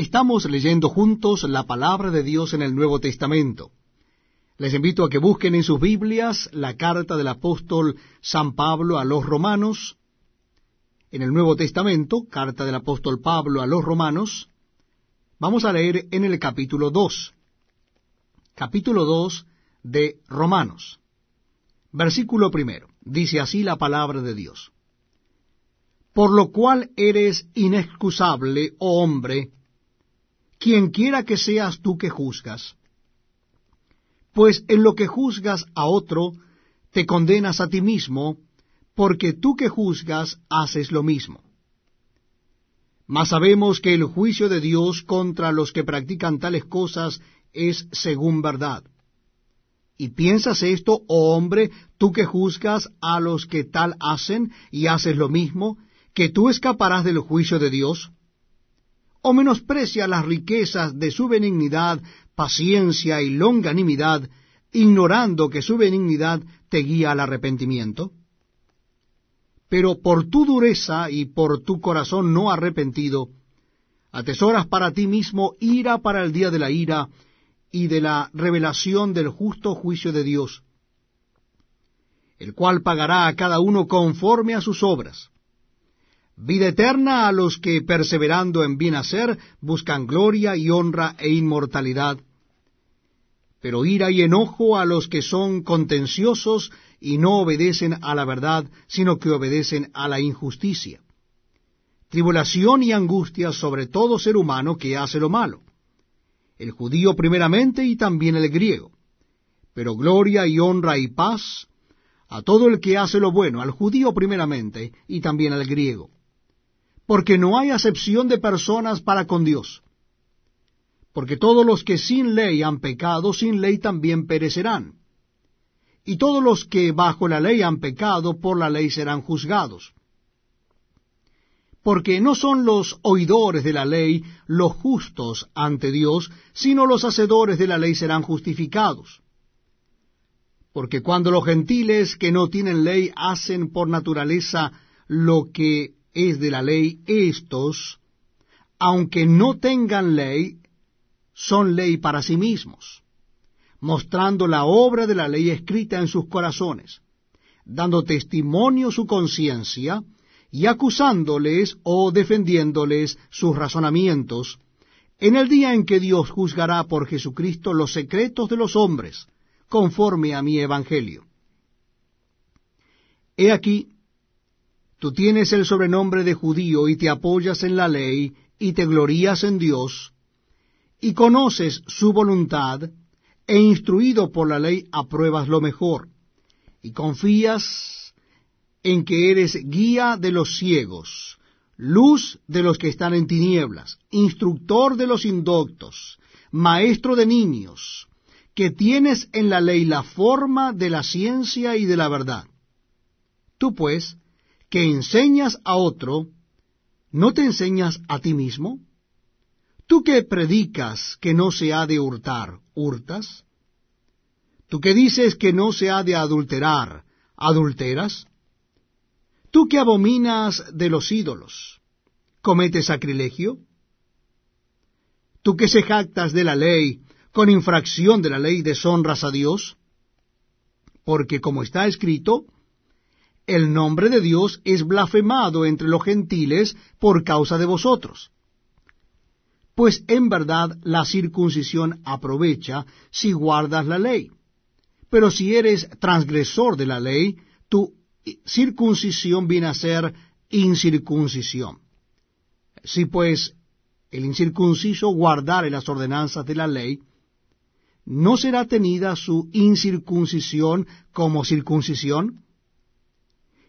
Estamos leyendo juntos la palabra de Dios en el Nuevo Testamento. Les invito a que busquen en sus Biblias la carta del apóstol San Pablo a los romanos. En el Nuevo Testamento, carta del apóstol Pablo a los romanos, vamos a leer en el capítulo 2. Capítulo 2 de Romanos. Versículo primero. Dice así la palabra de Dios. Por lo cual eres inexcusable, oh hombre, quien quiera que seas tú que juzgas. Pues en lo que juzgas a otro, te condenas a ti mismo, porque tú que juzgas haces lo mismo. Mas sabemos que el juicio de Dios contra los que practican tales cosas es según verdad. ¿Y piensas esto, oh hombre, tú que juzgas a los que tal hacen y haces lo mismo, que tú escaparás del juicio de Dios? O menosprecia las riquezas de su benignidad, paciencia y longanimidad, ignorando que su benignidad te guía al arrepentimiento? Pero por tu dureza y por tu corazón no arrepentido, atesoras para ti mismo ira para el día de la ira y de la revelación del justo juicio de Dios, el cual pagará a cada uno conforme a sus obras vida eterna a los que, perseverando en bien hacer, buscan gloria y honra e inmortalidad, pero ira y enojo a los que son contenciosos y no obedecen a la verdad, sino que obedecen a la injusticia. Tribulación y angustia sobre todo ser humano que hace lo malo, el judío primeramente y también el griego, pero gloria y honra y paz a todo el que hace lo bueno, al judío primeramente y también al griego porque no hay acepción de personas para con Dios. Porque todos los que sin ley han pecado, sin ley también perecerán. Y todos los que bajo la ley han pecado, por la ley serán juzgados. Porque no son los oidores de la ley los justos ante Dios, sino los hacedores de la ley serán justificados. Porque cuando los gentiles que no tienen ley hacen por naturaleza lo que es de la ley, estos, aunque no tengan ley, son ley para sí mismos, mostrando la obra de la ley escrita en sus corazones, dando testimonio su conciencia y acusándoles o defendiéndoles sus razonamientos, en el día en que Dios juzgará por Jesucristo los secretos de los hombres, conforme a mi evangelio. He aquí, Tú tienes el sobrenombre de judío y te apoyas en la ley y te glorías en Dios, y conoces su voluntad, e instruido por la ley apruebas lo mejor, y confías en que eres guía de los ciegos, luz de los que están en tinieblas, instructor de los indoctos, maestro de niños, que tienes en la ley la forma de la ciencia y de la verdad. Tú pues, que enseñas a otro, ¿no te enseñas a ti mismo? ¿Tú que predicas que no se ha de hurtar, hurtas? ¿Tú que dices que no se ha de adulterar, adulteras? ¿Tú que abominas de los ídolos, cometes sacrilegio? ¿Tú que se jactas de la ley, con infracción de la ley deshonras a Dios? Porque como está escrito, el nombre de Dios es blasfemado entre los gentiles por causa de vosotros. Pues en verdad la circuncisión aprovecha si guardas la ley. Pero si eres transgresor de la ley, tu circuncisión viene a ser incircuncisión. Si pues el incircunciso guardare las ordenanzas de la ley, ¿no será tenida su incircuncisión como circuncisión?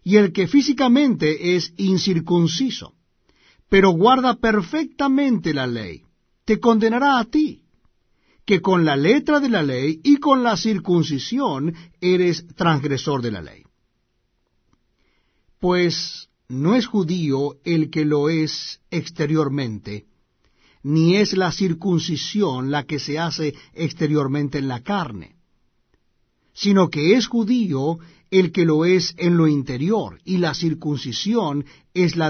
Y el que físicamente es incircunciso, pero guarda perfectamente la ley, te condenará a ti, que con la letra de la ley y con la circuncisión eres transgresor de la ley. Pues no es judío el que lo es exteriormente, ni es la circuncisión la que se hace exteriormente en la carne, sino que es judío el que lo es en lo interior, y la circuncisión es la